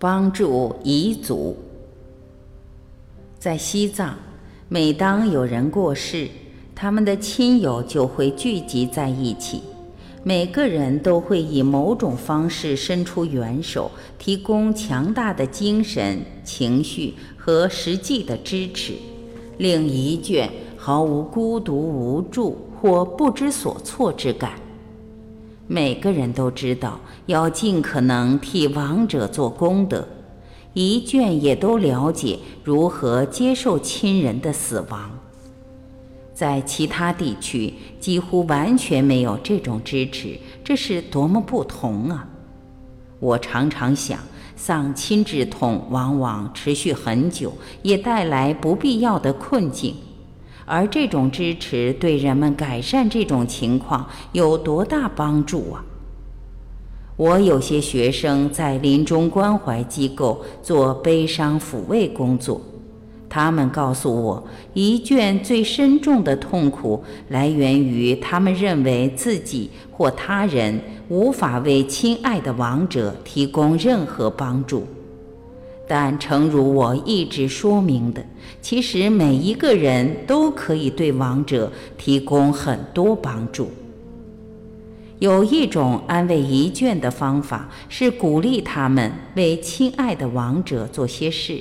帮助彝族。在西藏，每当有人过世，他们的亲友就会聚集在一起，每个人都会以某种方式伸出援手，提供强大的精神、情绪和实际的支持，令一卷毫无孤独、无助或不知所措之感。每个人都知道要尽可能替亡者做功德，一卷也都了解如何接受亲人的死亡。在其他地区几乎完全没有这种支持，这是多么不同啊！我常常想，丧亲之痛往往持续很久，也带来不必要的困境。而这种支持对人们改善这种情况有多大帮助啊？我有些学生在临终关怀机构做悲伤抚慰工作，他们告诉我，一卷最深重的痛苦来源于他们认为自己或他人无法为亲爱的亡者提供任何帮助。但诚如我一直说明的，其实每一个人都可以对亡者提供很多帮助。有一种安慰遗眷的方法是鼓励他们为亲爱的亡者做些事，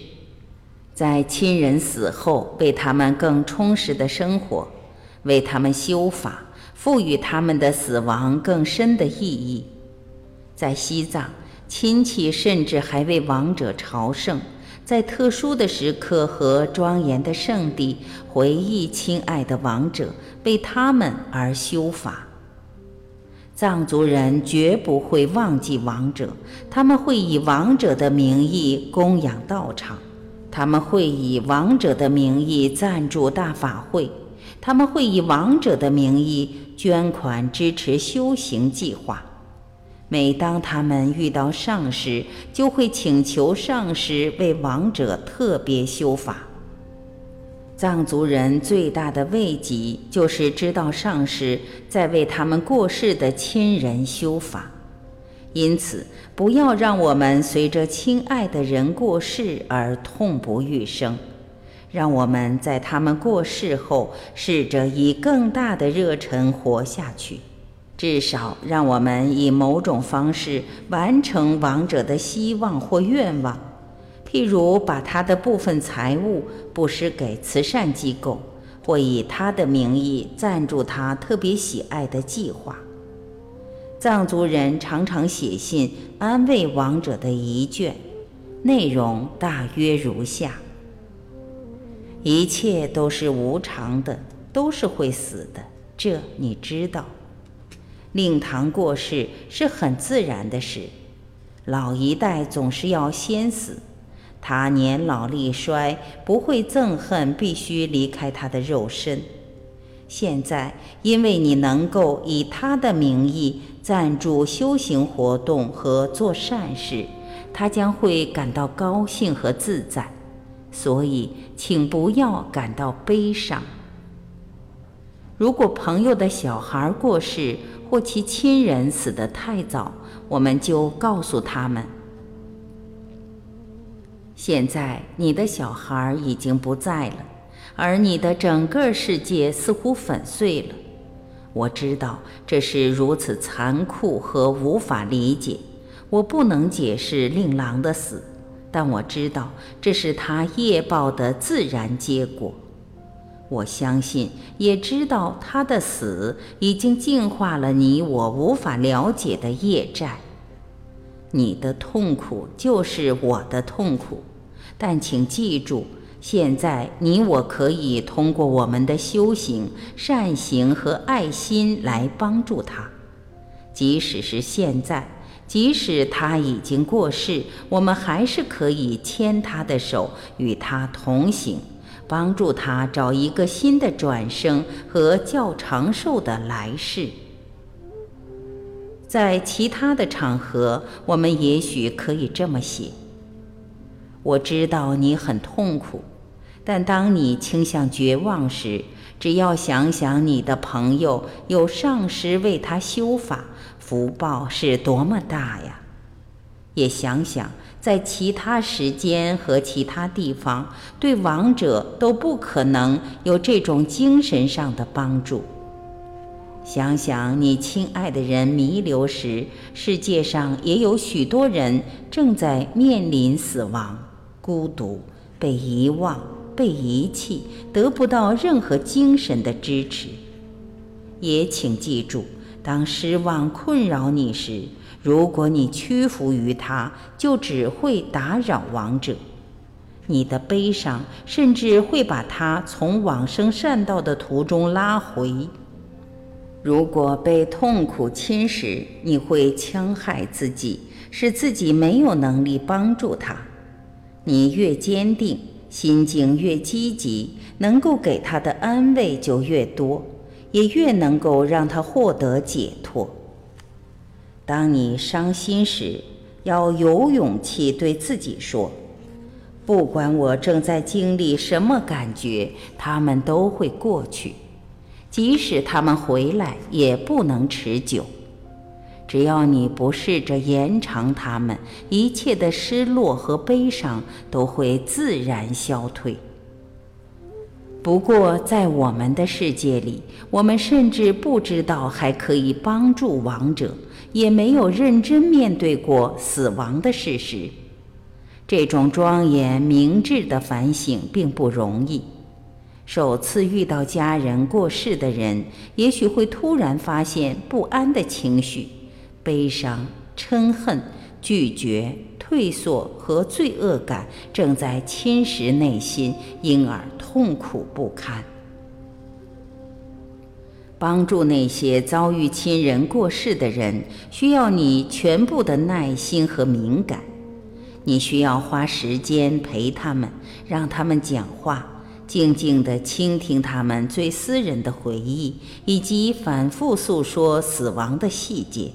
在亲人死后为他们更充实的生活，为他们修法，赋予他们的死亡更深的意义。在西藏。亲戚甚至还为亡者朝圣，在特殊的时刻和庄严的圣地回忆亲爱的亡者，为他们而修法。藏族人绝不会忘记亡者，他们会以亡者的名义供养道场，他们会以亡者的名义赞助大法会，他们会以亡者的名义捐款支持修行计划。每当他们遇到上师，就会请求上师为亡者特别修法。藏族人最大的慰藉就是知道上师在为他们过世的亲人修法，因此不要让我们随着亲爱的人过世而痛不欲生，让我们在他们过世后试着以更大的热忱活下去。至少让我们以某种方式完成亡者的希望或愿望，譬如把他的部分财物布施给慈善机构，或以他的名义赞助他特别喜爱的计划。藏族人常常写信安慰亡者的遗眷，内容大约如下：一切都是无常的，都是会死的，这你知道。令堂过世是很自然的事，老一代总是要先死。他年老力衰，不会憎恨必须离开他的肉身。现在，因为你能够以他的名义赞助修行活动和做善事，他将会感到高兴和自在。所以，请不要感到悲伤。如果朋友的小孩过世，或其亲人死得太早，我们就告诉他们：现在你的小孩已经不在了，而你的整个世界似乎粉碎了。我知道这是如此残酷和无法理解，我不能解释令郎的死，但我知道这是他业报的自然结果。我相信，也知道他的死已经净化了你我无法了解的业债。你的痛苦就是我的痛苦，但请记住，现在你我可以通过我们的修行、善行和爱心来帮助他。即使是现在，即使他已经过世，我们还是可以牵他的手，与他同行。帮助他找一个新的转生和较长寿的来世。在其他的场合，我们也许可以这么写：我知道你很痛苦，但当你倾向绝望时，只要想想你的朋友有上师为他修法，福报是多么大呀！也想想，在其他时间和其他地方，对亡者都不可能有这种精神上的帮助。想想你亲爱的人弥留时，世界上也有许多人正在面临死亡、孤独、被遗忘、被遗弃，得不到任何精神的支持。也请记住，当失望困扰你时，如果你屈服于它，就只会打扰亡者。你的悲伤甚至会把他从往生善道的途中拉回。如果被痛苦侵蚀，你会戕害自己，使自己没有能力帮助他。你越坚定，心境越积极，能够给他的安慰就越多，也越能够让他获得解脱。当你伤心时，要有勇气对自己说：“不管我正在经历什么感觉，他们都会过去。”即使他们回来，也不能持久。只要你不试着延长他们，一切的失落和悲伤都会自然消退。不过，在我们的世界里，我们甚至不知道还可以帮助亡者，也没有认真面对过死亡的事实。这种庄严明智的反省并不容易。首次遇到家人过世的人，也许会突然发现不安的情绪、悲伤、嗔恨、拒绝、退缩和罪恶感正在侵蚀内心，因而痛苦不堪。帮助那些遭遇亲人过世的人，需要你全部的耐心和敏感。你需要花时间陪他们，让他们讲话。静静地倾听他们最私人的回忆，以及反复诉说死亡的细节。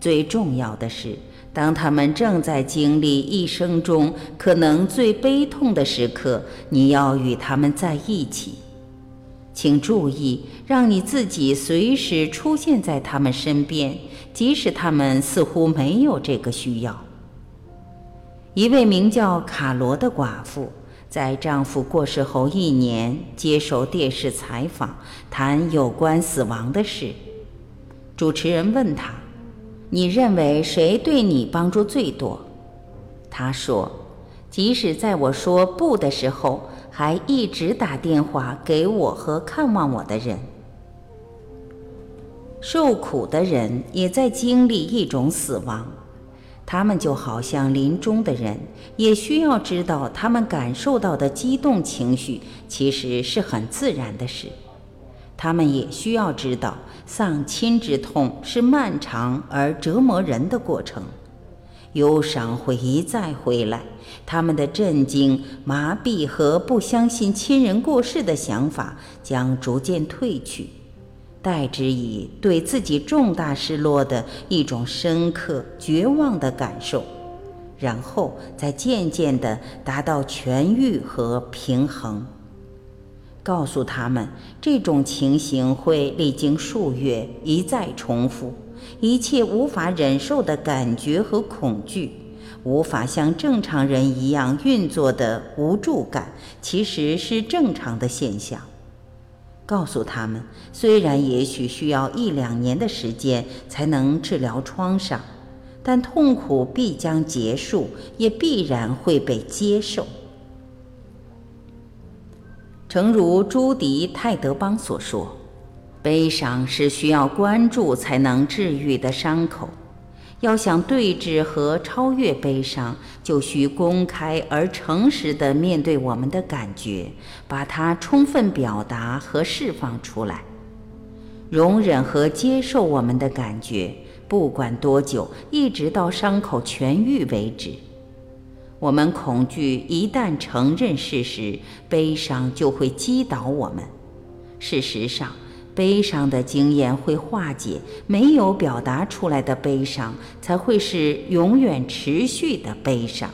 最重要的是，当他们正在经历一生中可能最悲痛的时刻，你要与他们在一起。请注意，让你自己随时出现在他们身边，即使他们似乎没有这个需要。一位名叫卡罗的寡妇。在丈夫过世后一年，接受电视采访，谈有关死亡的事。主持人问她：“你认为谁对你帮助最多？”她说：“即使在我说不的时候，还一直打电话给我和看望我的人。受苦的人也在经历一种死亡。”他们就好像临终的人，也需要知道，他们感受到的激动情绪其实是很自然的事。他们也需要知道，丧亲之痛是漫长而折磨人的过程，忧伤会一再回来，他们的震惊、麻痹和不相信亲人过世的想法将逐渐褪去。代之以对自己重大失落的一种深刻绝望的感受，然后再渐渐地达到痊愈和平衡。告诉他们，这种情形会历经数月，一再重复。一切无法忍受的感觉和恐惧，无法像正常人一样运作的无助感，其实是正常的现象。告诉他们，虽然也许需要一两年的时间才能治疗创伤，但痛苦必将结束，也必然会被接受。诚如朱迪·泰德邦所说：“悲伤是需要关注才能治愈的伤口。”要想对峙和超越悲伤，就需公开而诚实地面对我们的感觉，把它充分表达和释放出来，容忍和接受我们的感觉，不管多久，一直到伤口痊愈为止。我们恐惧一旦承认事实，悲伤就会击倒我们。事实上。悲伤的经验会化解，没有表达出来的悲伤才会是永远持续的悲伤。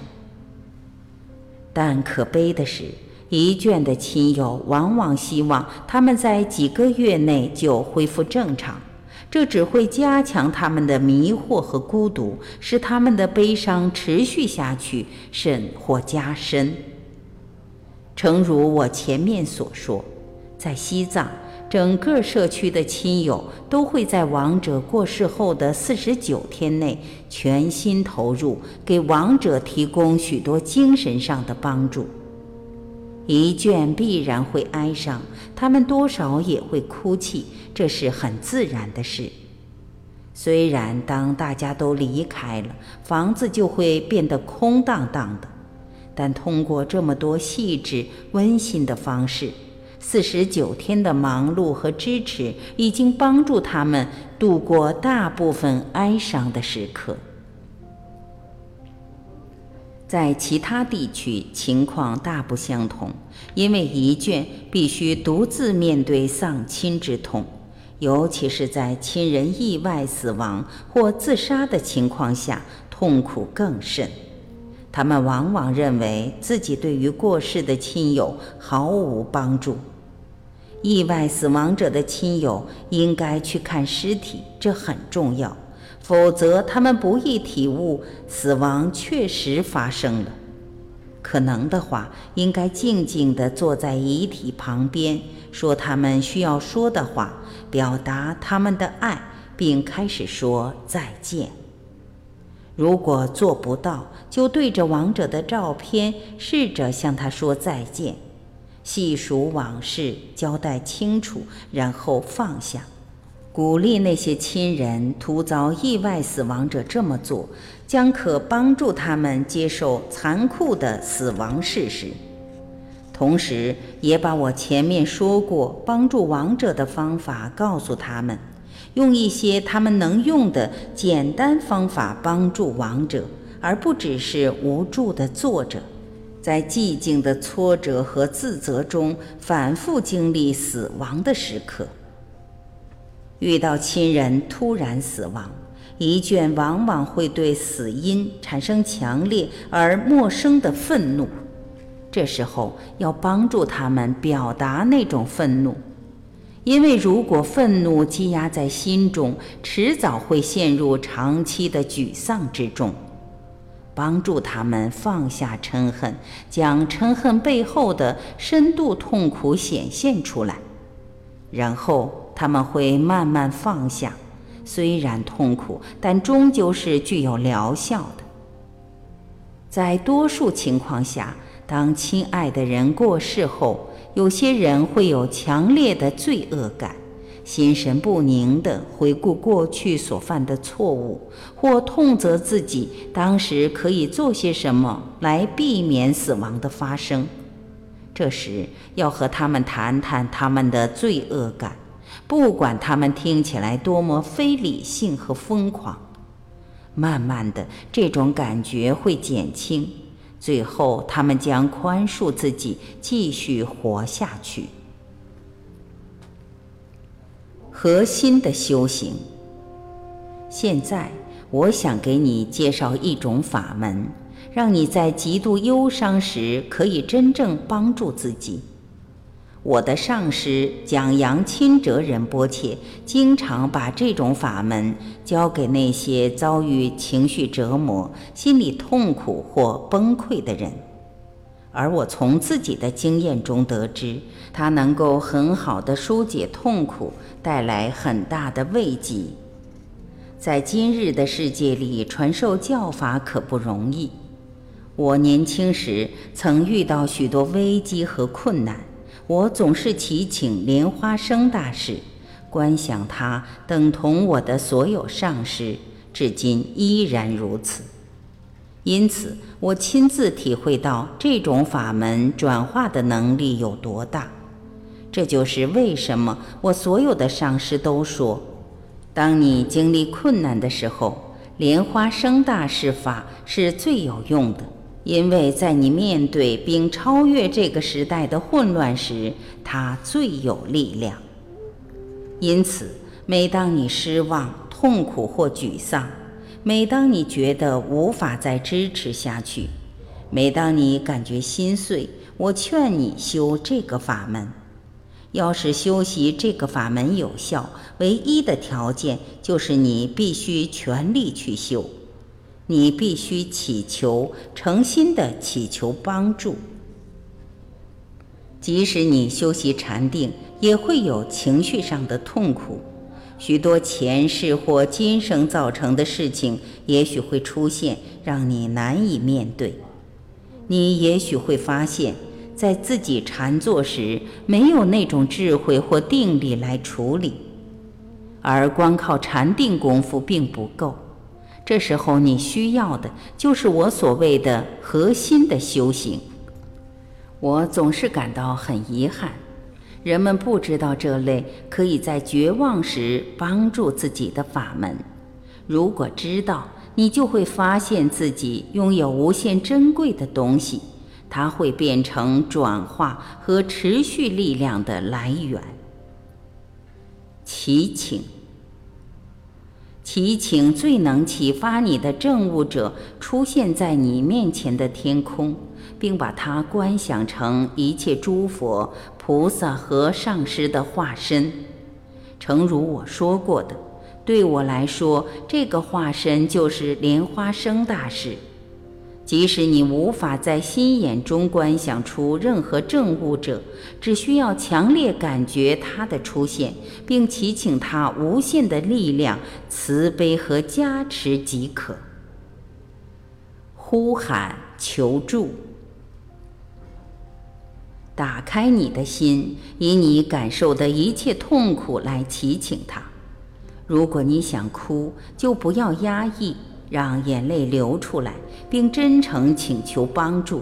但可悲的是，一卷的亲友往往希望他们在几个月内就恢复正常，这只会加强他们的迷惑和孤独，使他们的悲伤持续下去，甚或加深。诚如我前面所说，在西藏。整个社区的亲友都会在亡者过世后的四十九天内全心投入，给亡者提供许多精神上的帮助。一卷必然会哀伤，他们多少也会哭泣，这是很自然的事。虽然当大家都离开了，房子就会变得空荡荡的，但通过这么多细致温馨的方式。四十九天的忙碌和支持，已经帮助他们度过大部分哀伤的时刻。在其他地区情况大不相同，因为遗眷必须独自面对丧亲之痛，尤其是在亲人意外死亡或自杀的情况下，痛苦更甚。他们往往认为自己对于过世的亲友毫无帮助。意外死亡者的亲友应该去看尸体，这很重要。否则，他们不易体悟死亡确实发生了。可能的话，应该静静地坐在遗体旁边，说他们需要说的话，表达他们的爱，并开始说再见。如果做不到，就对着亡者的照片，试着向他说再见。细数往事，交代清楚，然后放下。鼓励那些亲人突遭意外死亡者这么做，将可帮助他们接受残酷的死亡事实。同时，也把我前面说过帮助亡者的方法告诉他们，用一些他们能用的简单方法帮助亡者，而不只是无助地坐着。在寂静的挫折和自责中反复经历死亡的时刻，遇到亲人突然死亡，一卷往往会对死因产生强烈而陌生的愤怒。这时候要帮助他们表达那种愤怒，因为如果愤怒积压在心中，迟早会陷入长期的沮丧之中。帮助他们放下嗔恨，将嗔恨背后的深度痛苦显现出来，然后他们会慢慢放下。虽然痛苦，但终究是具有疗效的。在多数情况下，当亲爱的人过世后，有些人会有强烈的罪恶感。心神不宁地回顾过去所犯的错误，或痛责自己当时可以做些什么来避免死亡的发生。这时要和他们谈谈他们的罪恶感，不管他们听起来多么非理性和疯狂。慢慢的，这种感觉会减轻，最后他们将宽恕自己，继续活下去。核心的修行。现在，我想给你介绍一种法门，让你在极度忧伤时可以真正帮助自己。我的上师蒋扬钦哲仁波切经常把这种法门教给那些遭遇情绪折磨、心理痛苦或崩溃的人。而我从自己的经验中得知，它能够很好的疏解痛苦，带来很大的慰藉。在今日的世界里，传授教法可不容易。我年轻时曾遇到许多危机和困难，我总是祈请莲花生大师，观想他等同我的所有上师，至今依然如此。因此，我亲自体会到这种法门转化的能力有多大。这就是为什么我所有的上师都说：当你经历困难的时候，莲花生大师法是最有用的，因为在你面对并超越这个时代的混乱时，它最有力量。因此，每当你失望、痛苦或沮丧，每当你觉得无法再支持下去，每当你感觉心碎，我劝你修这个法门。要是修习这个法门有效，唯一的条件就是你必须全力去修，你必须祈求，诚心的祈求帮助。即使你修习禅定，也会有情绪上的痛苦，许多前世或今生造成的事情，也许会出现，让你难以面对。你也许会发现。在自己禅坐时，没有那种智慧或定力来处理，而光靠禅定功夫并不够。这时候你需要的就是我所谓的核心的修行。我总是感到很遗憾，人们不知道这类可以在绝望时帮助自己的法门。如果知道，你就会发现自己拥有无限珍贵的东西。它会变成转化和持续力量的来源。祈请，祈请最能启发你的证悟者出现在你面前的天空，并把它观想成一切诸佛、菩萨和上师的化身。诚如我说过的，对我来说，这个化身就是莲花生大师。即使你无法在心眼中观想出任何证物者，只需要强烈感觉它的出现，并祈请它无限的力量、慈悲和加持即可。呼喊求助，打开你的心，以你感受的一切痛苦来祈请它。如果你想哭，就不要压抑。让眼泪流出来，并真诚请求帮助，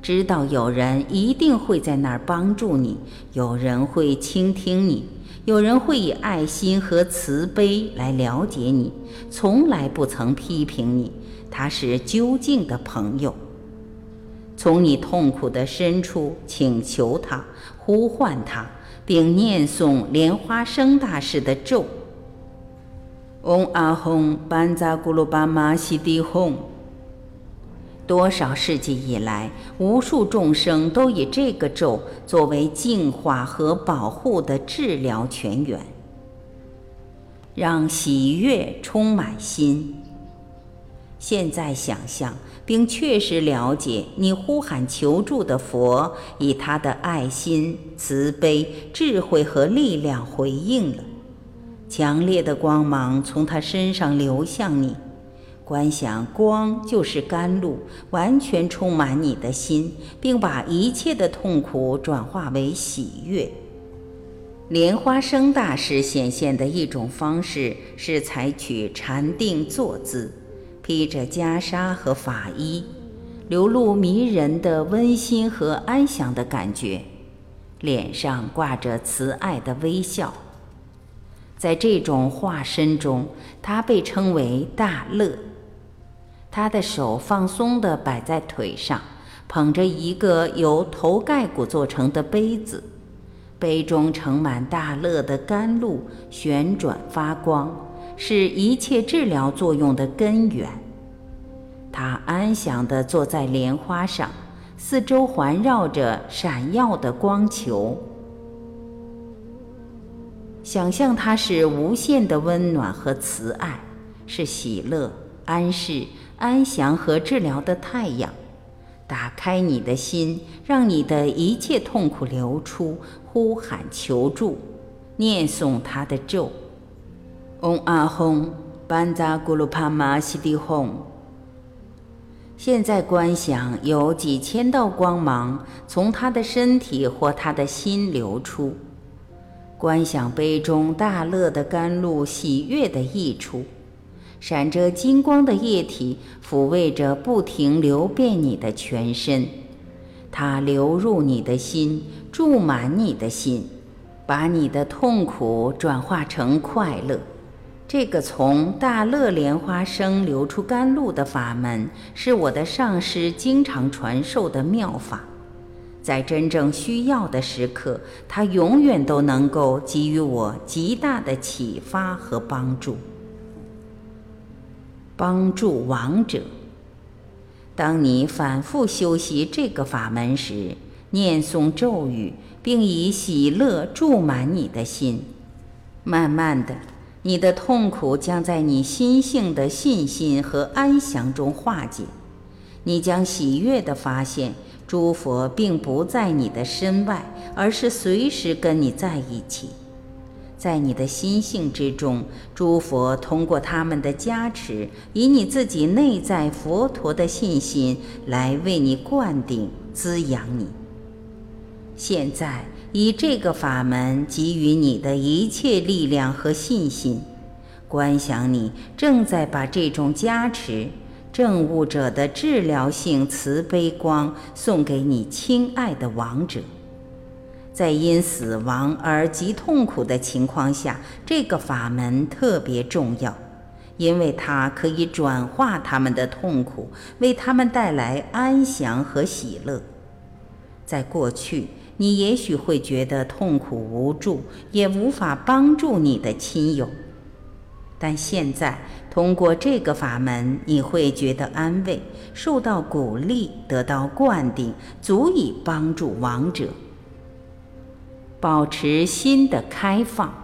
知道有人一定会在那儿帮助你，有人会倾听你，有人会以爱心和慈悲来了解你，从来不曾批评你，他是究竟的朋友。从你痛苦的深处请求他，呼唤他，并念诵莲花生大师的咒。嗡阿吽班扎咕噜巴玛西迪吽。多少世纪以来，无数众生都以这个咒作为净化和保护的治疗泉源，让喜悦充满心。现在想象并确实了解，你呼喊求助的佛，以他的爱心、慈悲、智慧和力量回应了。强烈的光芒从他身上流向你，观想光就是甘露，完全充满你的心，并把一切的痛苦转化为喜悦。莲花生大师显现的一种方式是采取禅定坐姿，披着袈裟和法衣，流露迷人的温馨和安详的感觉，脸上挂着慈爱的微笑。在这种化身中，他被称为大乐。他的手放松地摆在腿上，捧着一个由头盖骨做成的杯子，杯中盛满大乐的甘露，旋转发光，是一切治疗作用的根源。他安详地坐在莲花上，四周环绕着闪耀的光球。想象它是无限的温暖和慈爱，是喜乐、安适、安详和治疗的太阳。打开你的心，让你的一切痛苦流出，呼喊求助，念诵他的咒：嗡阿吽，班扎咕噜帕玛西迪吽。现在观想有几千道光芒从他的身体或他的心流出。观想杯中大乐的甘露，喜悦的溢出，闪着金光的液体抚慰着不停流遍你的全身，它流入你的心，注满你的心，把你的痛苦转化成快乐。这个从大乐莲花生流出甘露的法门，是我的上师经常传授的妙法。在真正需要的时刻，他永远都能够给予我极大的启发和帮助。帮助亡者。当你反复修习这个法门时，念诵咒语，并以喜乐注满你的心。慢慢的，你的痛苦将在你心性的信心和安详中化解。你将喜悦地发现，诸佛并不在你的身外，而是随时跟你在一起。在你的心性之中，诸佛通过他们的加持，以你自己内在佛陀的信心来为你灌顶、滋养你。现在以这个法门给予你的一切力量和信心，观想你正在把这种加持、证悟者的治疗性慈悲光送给你亲爱的亡者。在因死亡而极痛苦的情况下，这个法门特别重要，因为它可以转化他们的痛苦，为他们带来安详和喜乐。在过去，你也许会觉得痛苦无助，也无法帮助你的亲友，但现在通过这个法门，你会觉得安慰，受到鼓励，得到灌顶，足以帮助亡者。保持心的开放，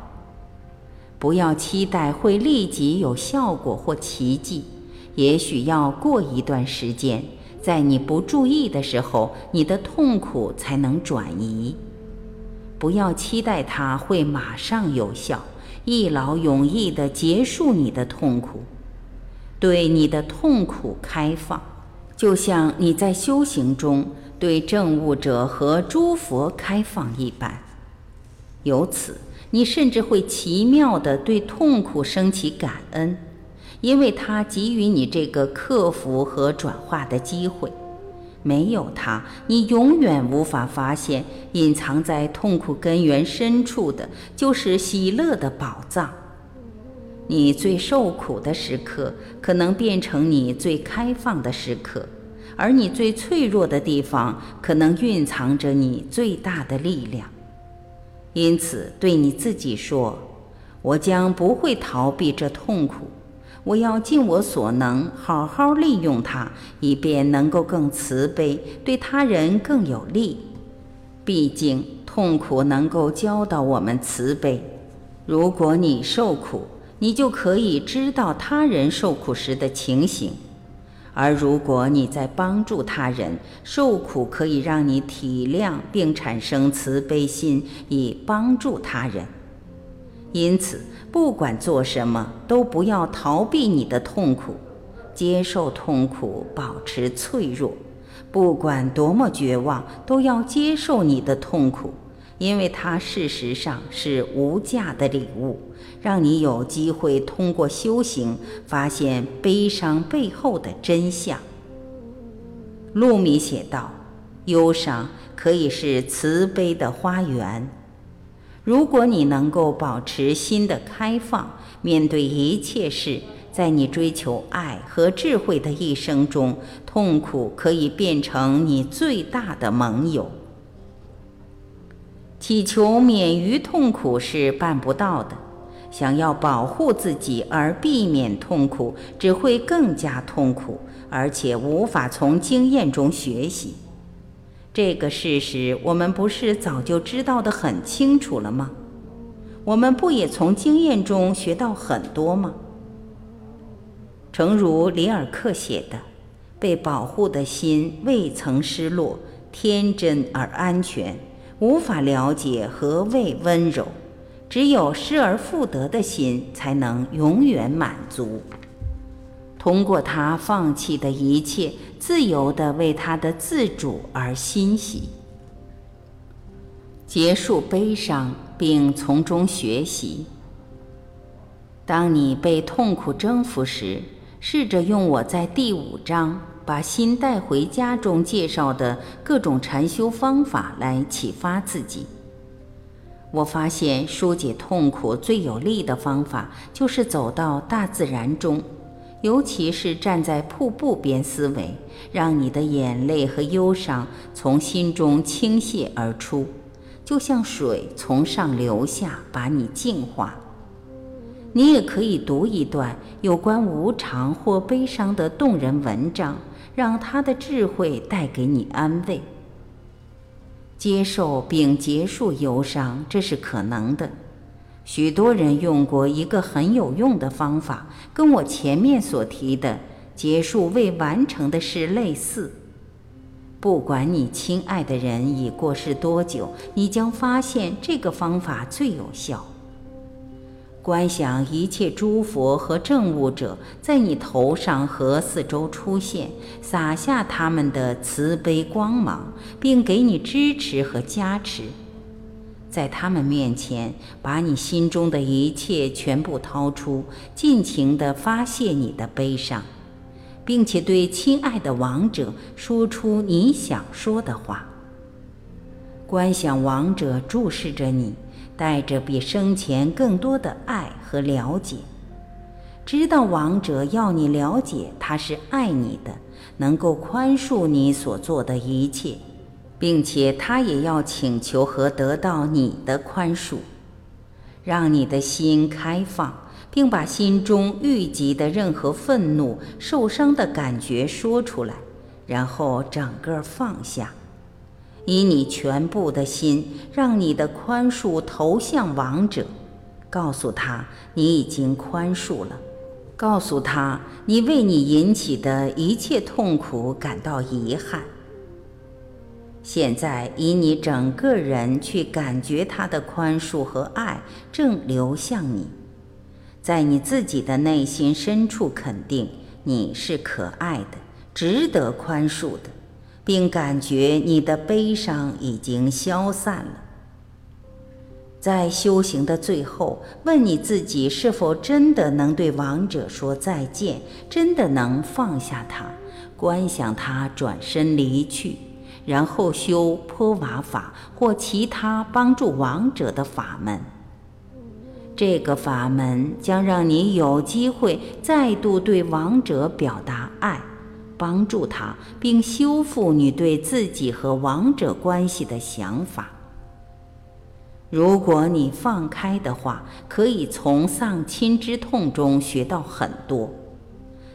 不要期待会立即有效果或奇迹，也许要过一段时间，在你不注意的时候，你的痛苦才能转移。不要期待它会马上有效，一劳永逸地结束你的痛苦。对你的痛苦开放，就像你在修行中对证悟者和诸佛开放一般。由此，你甚至会奇妙地对痛苦升起感恩，因为它给予你这个克服和转化的机会。没有它，你永远无法发现隐藏在痛苦根源深处的就是喜乐的宝藏。你最受苦的时刻，可能变成你最开放的时刻，而你最脆弱的地方，可能蕴藏着你最大的力量。因此，对你自己说：“我将不会逃避这痛苦，我要尽我所能，好好利用它，以便能够更慈悲，对他人更有利。毕竟，痛苦能够教导我们慈悲。如果你受苦，你就可以知道他人受苦时的情形。”而如果你在帮助他人受苦，可以让你体谅并产生慈悲心，以帮助他人。因此，不管做什么，都不要逃避你的痛苦，接受痛苦，保持脆弱。不管多么绝望，都要接受你的痛苦。因为它事实上是无价的礼物，让你有机会通过修行发现悲伤背后的真相。路米写道：“忧伤可以是慈悲的花园。如果你能够保持心的开放，面对一切事，在你追求爱和智慧的一生中，痛苦可以变成你最大的盟友。”祈求免于痛苦是办不到的，想要保护自己而避免痛苦，只会更加痛苦，而且无法从经验中学习。这个事实我们不是早就知道的很清楚了吗？我们不也从经验中学到很多吗？诚如里尔克写的：“被保护的心未曾失落，天真而安全。”无法了解何谓温柔，只有失而复得的心才能永远满足。通过他放弃的一切，自由地为他的自主而欣喜，结束悲伤并从中学习。当你被痛苦征服时，试着用我在第五章。把心带回家中介绍的各种禅修方法来启发自己。我发现疏解痛苦最有力的方法就是走到大自然中，尤其是站在瀑布边思维，让你的眼泪和忧伤从心中倾泻而出，就像水从上流下，把你净化。你也可以读一段有关无常或悲伤的动人文章。让他的智慧带给你安慰。接受并结束忧伤，这是可能的。许多人用过一个很有用的方法，跟我前面所提的结束未完成的事类似。不管你亲爱的人已过世多久，你将发现这个方法最有效。观想一切诸佛和正悟者在你头上和四周出现，洒下他们的慈悲光芒，并给你支持和加持。在他们面前，把你心中的一切全部掏出，尽情地发泄你的悲伤。并且对亲爱的王者说出你想说的话。观想王者注视着你，带着比生前更多的爱和了解，知道王者要你了解他是爱你的，能够宽恕你所做的一切，并且他也要请求和得到你的宽恕，让你的心开放。并把心中郁积的任何愤怒、受伤的感觉说出来，然后整个放下，以你全部的心，让你的宽恕投向王者，告诉他你已经宽恕了，告诉他你为你引起的一切痛苦感到遗憾。现在以你整个人去感觉他的宽恕和爱正流向你。在你自己的内心深处，肯定你是可爱的，值得宽恕的，并感觉你的悲伤已经消散了。在修行的最后，问你自己是否真的能对亡者说再见，真的能放下他，观想他转身离去，然后修泼瓦法或其他帮助亡者的法门。这个法门将让你有机会再度对亡者表达爱，帮助他，并修复你对自己和亡者关系的想法。如果你放开的话，可以从丧亲之痛中学到很多。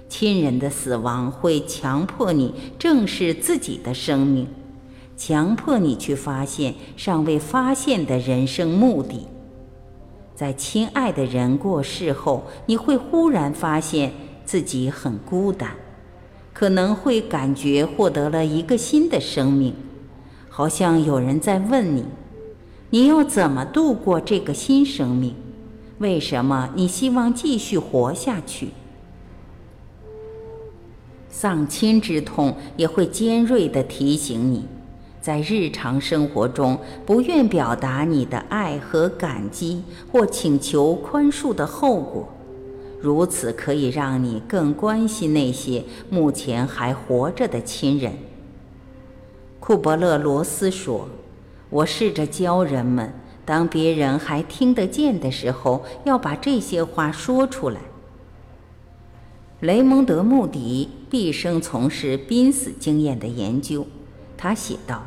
亲人的死亡会强迫你正视自己的生命，强迫你去发现尚未发现的人生目的。在亲爱的人过世后，你会忽然发现自己很孤单，可能会感觉获得了一个新的生命，好像有人在问你：你要怎么度过这个新生命？为什么你希望继续活下去？丧亲之痛也会尖锐地提醒你。在日常生活中，不愿表达你的爱和感激，或请求宽恕的后果，如此可以让你更关心那些目前还活着的亲人。库伯勒罗斯说：“我试着教人们，当别人还听得见的时候，要把这些话说出来。”雷蒙德·穆迪毕生从事濒死经验的研究，他写道。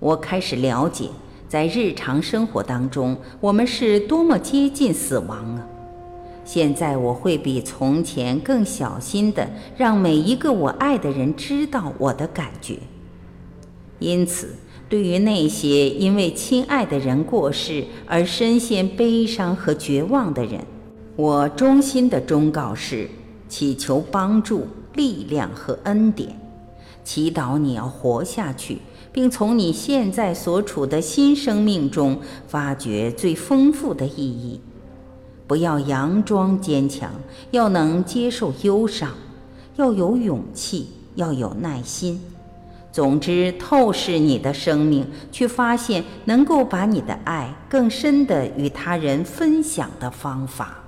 我开始了解，在日常生活当中，我们是多么接近死亡啊！现在我会比从前更小心地让每一个我爱的人知道我的感觉。因此，对于那些因为亲爱的人过世而深陷悲伤和绝望的人，我衷心的忠告是：祈求帮助、力量和恩典，祈祷你要活下去。并从你现在所处的新生命中发掘最丰富的意义。不要佯装坚强，要能接受忧伤，要有勇气，要有耐心。总之，透视你的生命，去发现能够把你的爱更深地与他人分享的方法。